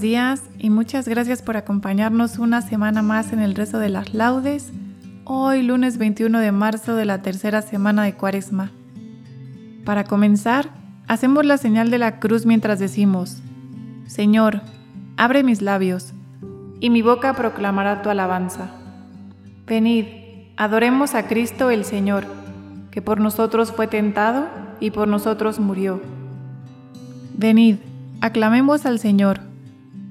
Buenos días y muchas gracias por acompañarnos una semana más en el rezo de las laudes, hoy lunes 21 de marzo de la tercera semana de Cuaresma. Para comenzar, hacemos la señal de la cruz mientras decimos, Señor, abre mis labios, y mi boca proclamará tu alabanza. Venid, adoremos a Cristo el Señor, que por nosotros fue tentado y por nosotros murió. Venid, aclamemos al Señor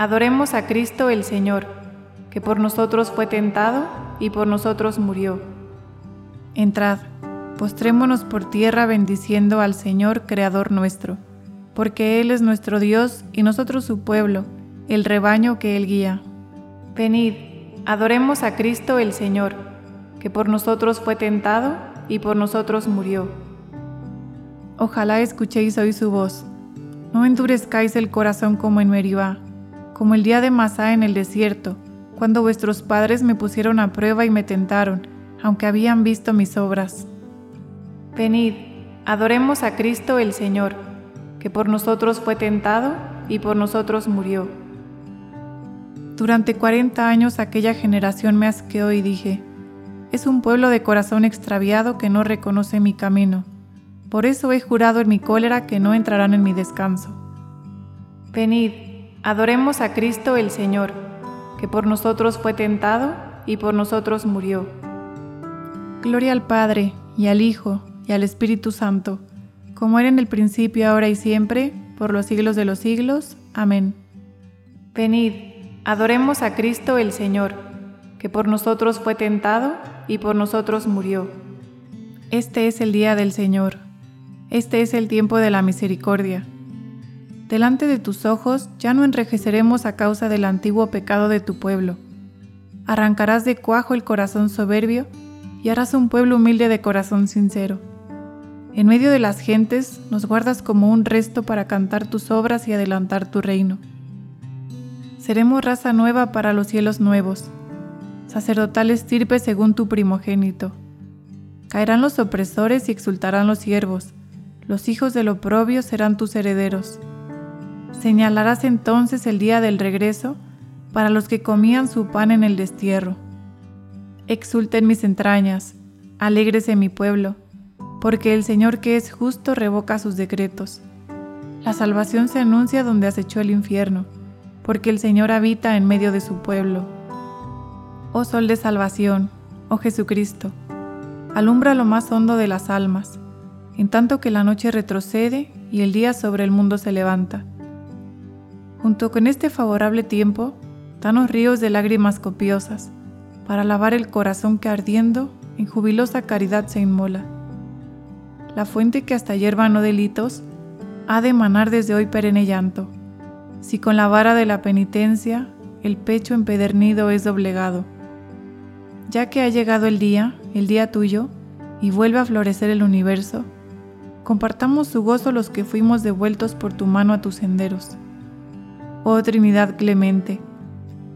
Adoremos a Cristo el Señor, que por nosotros fue tentado y por nosotros murió. Entrad, postrémonos por tierra bendiciendo al Señor Creador nuestro, porque Él es nuestro Dios y nosotros su pueblo, el rebaño que Él guía. Venid, adoremos a Cristo el Señor, que por nosotros fue tentado y por nosotros murió. Ojalá escuchéis hoy su voz. No endurezcáis el corazón como en Meribá como el día de Masá en el desierto, cuando vuestros padres me pusieron a prueba y me tentaron, aunque habían visto mis obras. Venid, adoremos a Cristo el Señor, que por nosotros fue tentado y por nosotros murió. Durante cuarenta años aquella generación me asqueó y dije, es un pueblo de corazón extraviado que no reconoce mi camino. Por eso he jurado en mi cólera que no entrarán en mi descanso. Venid, Adoremos a Cristo el Señor, que por nosotros fue tentado y por nosotros murió. Gloria al Padre, y al Hijo, y al Espíritu Santo, como era en el principio, ahora y siempre, por los siglos de los siglos. Amén. Venid, adoremos a Cristo el Señor, que por nosotros fue tentado y por nosotros murió. Este es el día del Señor, este es el tiempo de la misericordia delante de tus ojos ya no enrejeceremos a causa del antiguo pecado de tu pueblo. Arrancarás de cuajo el corazón soberbio y harás un pueblo humilde de corazón sincero. En medio de las gentes nos guardas como un resto para cantar tus obras y adelantar tu reino. Seremos raza nueva para los cielos nuevos, sacerdotal estirpe según tu primogénito. Caerán los opresores y exultarán los siervos, los hijos del oprobio serán tus herederos. Señalarás entonces el día del regreso para los que comían su pan en el destierro. Exulten mis entrañas, alégrese mi pueblo, porque el Señor que es justo revoca sus decretos. La salvación se anuncia donde acechó el infierno, porque el Señor habita en medio de su pueblo. Oh Sol de salvación, oh Jesucristo, alumbra lo más hondo de las almas, en tanto que la noche retrocede y el día sobre el mundo se levanta. Junto con este favorable tiempo, danos ríos de lágrimas copiosas, para lavar el corazón que ardiendo en jubilosa caridad se inmola. La fuente que hasta hierba no delitos, ha de emanar desde hoy perenne llanto, si con la vara de la penitencia el pecho empedernido es doblegado. Ya que ha llegado el día, el día tuyo, y vuelve a florecer el universo, compartamos su gozo los que fuimos devueltos por tu mano a tus senderos. Oh Trinidad clemente,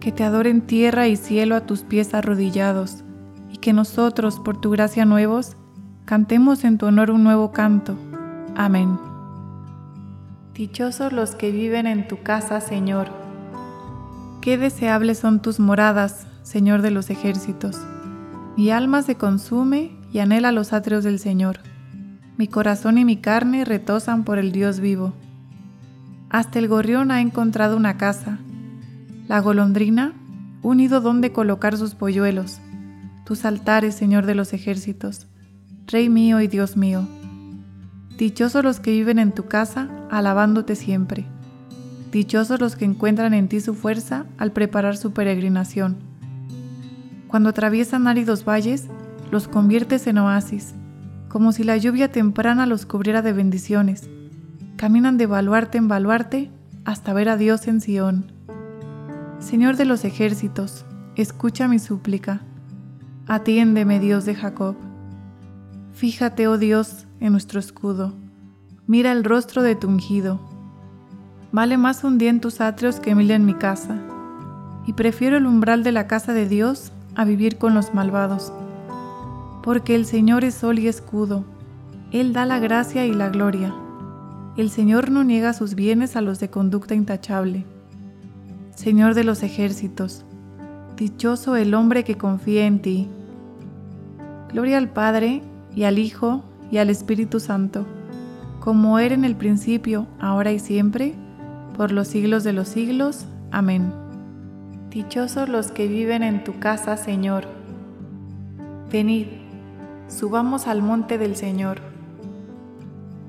que te adoren tierra y cielo a tus pies arrodillados, y que nosotros, por tu gracia nuevos, cantemos en tu honor un nuevo canto. Amén. Dichosos los que viven en tu casa, Señor. Qué deseables son tus moradas, Señor de los ejércitos. Mi alma se consume y anhela los atrios del Señor. Mi corazón y mi carne retosan por el Dios vivo. Hasta el gorrión ha encontrado una casa, la golondrina un nido donde colocar sus polluelos, tus altares, Señor de los ejércitos, Rey mío y Dios mío. Dichosos los que viven en tu casa, alabándote siempre. Dichosos los que encuentran en ti su fuerza al preparar su peregrinación. Cuando atraviesan áridos valles, los conviertes en oasis, como si la lluvia temprana los cubriera de bendiciones. Caminan de baluarte en baluarte hasta ver a Dios en Sión. Señor de los ejércitos, escucha mi súplica. Atiéndeme, Dios de Jacob. Fíjate, oh Dios, en nuestro escudo. Mira el rostro de tu ungido. Vale más un día en tus atrios que mil en mi casa, y prefiero el umbral de la casa de Dios a vivir con los malvados. Porque el Señor es sol y escudo, Él da la gracia y la gloria. El Señor no niega sus bienes a los de conducta intachable. Señor de los ejércitos, dichoso el hombre que confía en ti. Gloria al Padre, y al Hijo, y al Espíritu Santo, como era en el principio, ahora y siempre, por los siglos de los siglos. Amén. Dichosos los que viven en tu casa, Señor. Venid, subamos al monte del Señor.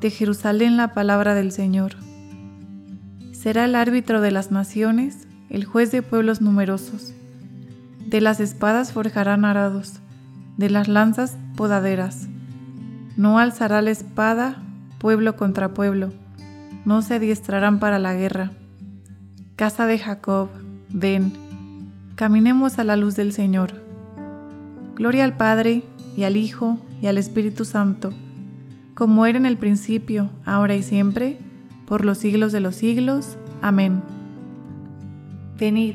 de Jerusalén la palabra del Señor. Será el árbitro de las naciones, el juez de pueblos numerosos. De las espadas forjarán arados, de las lanzas podaderas. No alzará la espada pueblo contra pueblo, no se adiestrarán para la guerra. Casa de Jacob, ven, caminemos a la luz del Señor. Gloria al Padre, y al Hijo, y al Espíritu Santo, como era en el principio, ahora y siempre, por los siglos de los siglos. Amén. Venid,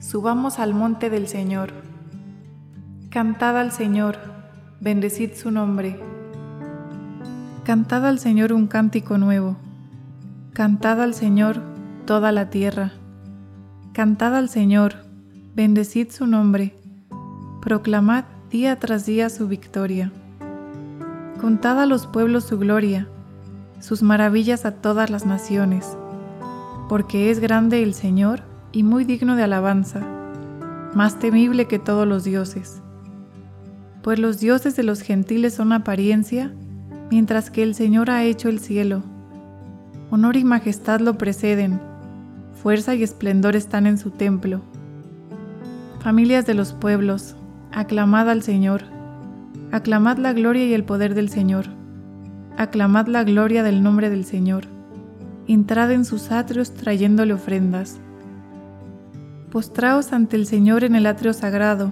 subamos al monte del Señor. Cantad al Señor, bendecid su nombre Cantad al Señor un cántico nuevo. Cantad al Señor toda la tierra. Cantad al Señor, bendecid su nombre. Proclamad día tras día su victoria. Contad a los pueblos su gloria, sus maravillas a todas las naciones, porque es grande el Señor y muy digno de alabanza, más temible que todos los dioses. Pues los dioses de los gentiles son apariencia, mientras que el Señor ha hecho el cielo. Honor y majestad lo preceden, fuerza y esplendor están en su templo. Familias de los pueblos, aclamad al Señor, aclamad la gloria y el poder del Señor, aclamad la gloria del nombre del Señor, entrad en sus atrios trayéndole ofrendas. Postraos ante el Señor en el atrio sagrado,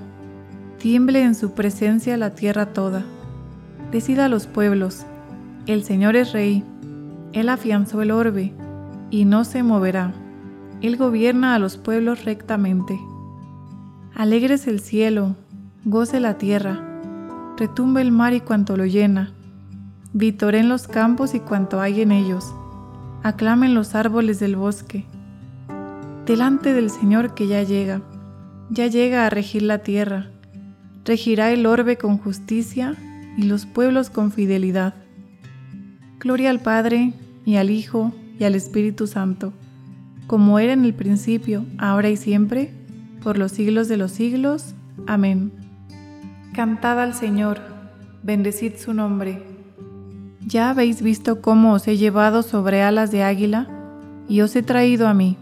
tiemble en su presencia la tierra toda. Decida a los pueblos, el Señor es rey, Él afianzó el orbe y no se moverá, Él gobierna a los pueblos rectamente. Alegres el cielo, goce la tierra, retumbe el mar y cuanto lo llena, vitoren los campos y cuanto hay en ellos, aclamen los árboles del bosque. Delante del Señor que ya llega, ya llega a regir la tierra, regirá el orbe con justicia y los pueblos con fidelidad. Gloria al Padre, y al Hijo, y al Espíritu Santo, como era en el principio, ahora y siempre, por los siglos de los siglos. Amén. Cantad al Señor, bendecid su nombre. Ya habéis visto cómo os he llevado sobre alas de águila, y os he traído a mí.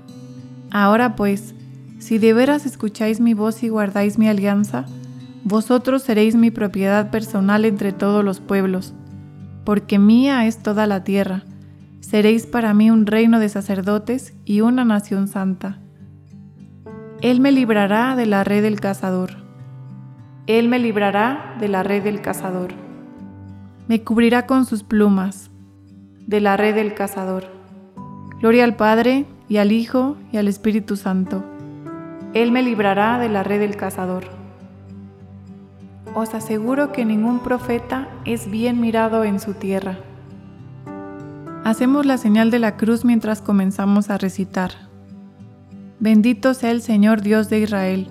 Ahora pues, si de veras escucháis mi voz y guardáis mi alianza, vosotros seréis mi propiedad personal entre todos los pueblos, porque mía es toda la tierra. Seréis para mí un reino de sacerdotes y una nación santa. Él me librará de la red del cazador. Él me librará de la red del cazador. Me cubrirá con sus plumas, de la red del cazador. Gloria al Padre, y al Hijo, y al Espíritu Santo. Él me librará de la red del cazador. Os aseguro que ningún profeta es bien mirado en su tierra. Hacemos la señal de la cruz mientras comenzamos a recitar. Bendito sea el Señor Dios de Israel,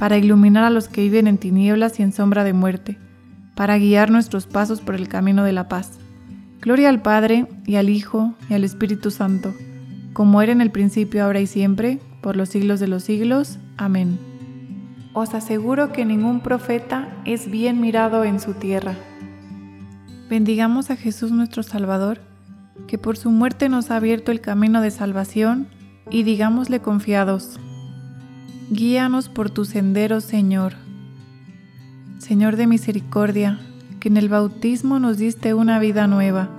para iluminar a los que viven en tinieblas y en sombra de muerte, para guiar nuestros pasos por el camino de la paz. Gloria al Padre, y al Hijo, y al Espíritu Santo, como era en el principio, ahora y siempre, por los siglos de los siglos. Amén. Os aseguro que ningún profeta es bien mirado en su tierra. Bendigamos a Jesús nuestro Salvador, que por su muerte nos ha abierto el camino de salvación, y digámosle confiados, Guíanos por tu sendero, Señor. Señor de misericordia, que en el bautismo nos diste una vida nueva,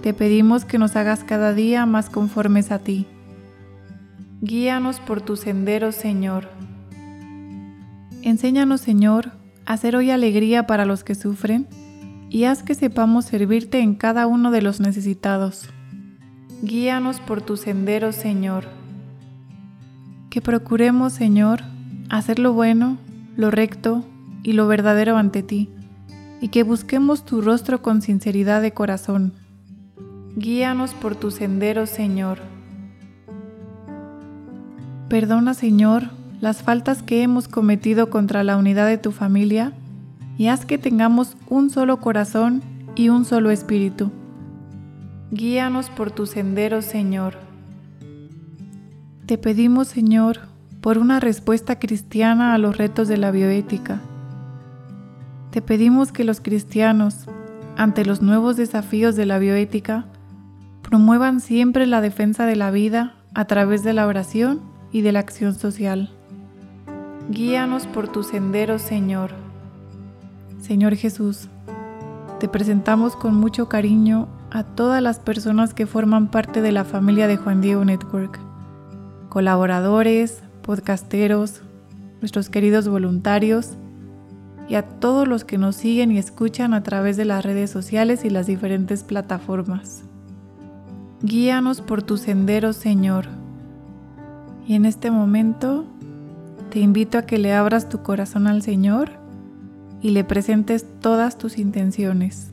te pedimos que nos hagas cada día más conformes a ti. Guíanos por tu sendero, Señor. Enséñanos, Señor, a hacer hoy alegría para los que sufren y haz que sepamos servirte en cada uno de los necesitados. Guíanos por tu sendero, Señor. Que procuremos, Señor, hacer lo bueno, lo recto y lo verdadero ante ti, y que busquemos tu rostro con sinceridad de corazón. Guíanos por tu sendero, Señor. Perdona, Señor, las faltas que hemos cometido contra la unidad de tu familia, y haz que tengamos un solo corazón y un solo espíritu. Guíanos por tu sendero, Señor. Te pedimos, Señor, por una respuesta cristiana a los retos de la bioética. Te pedimos que los cristianos, ante los nuevos desafíos de la bioética, promuevan siempre la defensa de la vida a través de la oración y de la acción social. Guíanos por tu sendero, Señor. Señor Jesús, te presentamos con mucho cariño a todas las personas que forman parte de la familia de Juan Diego Network colaboradores, podcasteros, nuestros queridos voluntarios y a todos los que nos siguen y escuchan a través de las redes sociales y las diferentes plataformas. Guíanos por tu sendero, Señor. Y en este momento te invito a que le abras tu corazón al Señor y le presentes todas tus intenciones.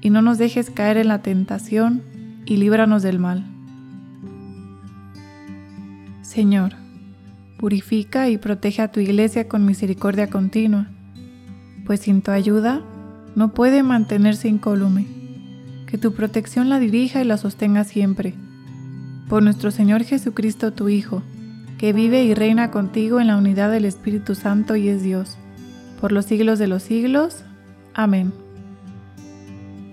y no nos dejes caer en la tentación, y líbranos del mal. Señor, purifica y protege a tu iglesia con misericordia continua, pues sin tu ayuda no puede mantenerse incólume. Que tu protección la dirija y la sostenga siempre. Por nuestro Señor Jesucristo, tu Hijo, que vive y reina contigo en la unidad del Espíritu Santo y es Dios, por los siglos de los siglos. Amén.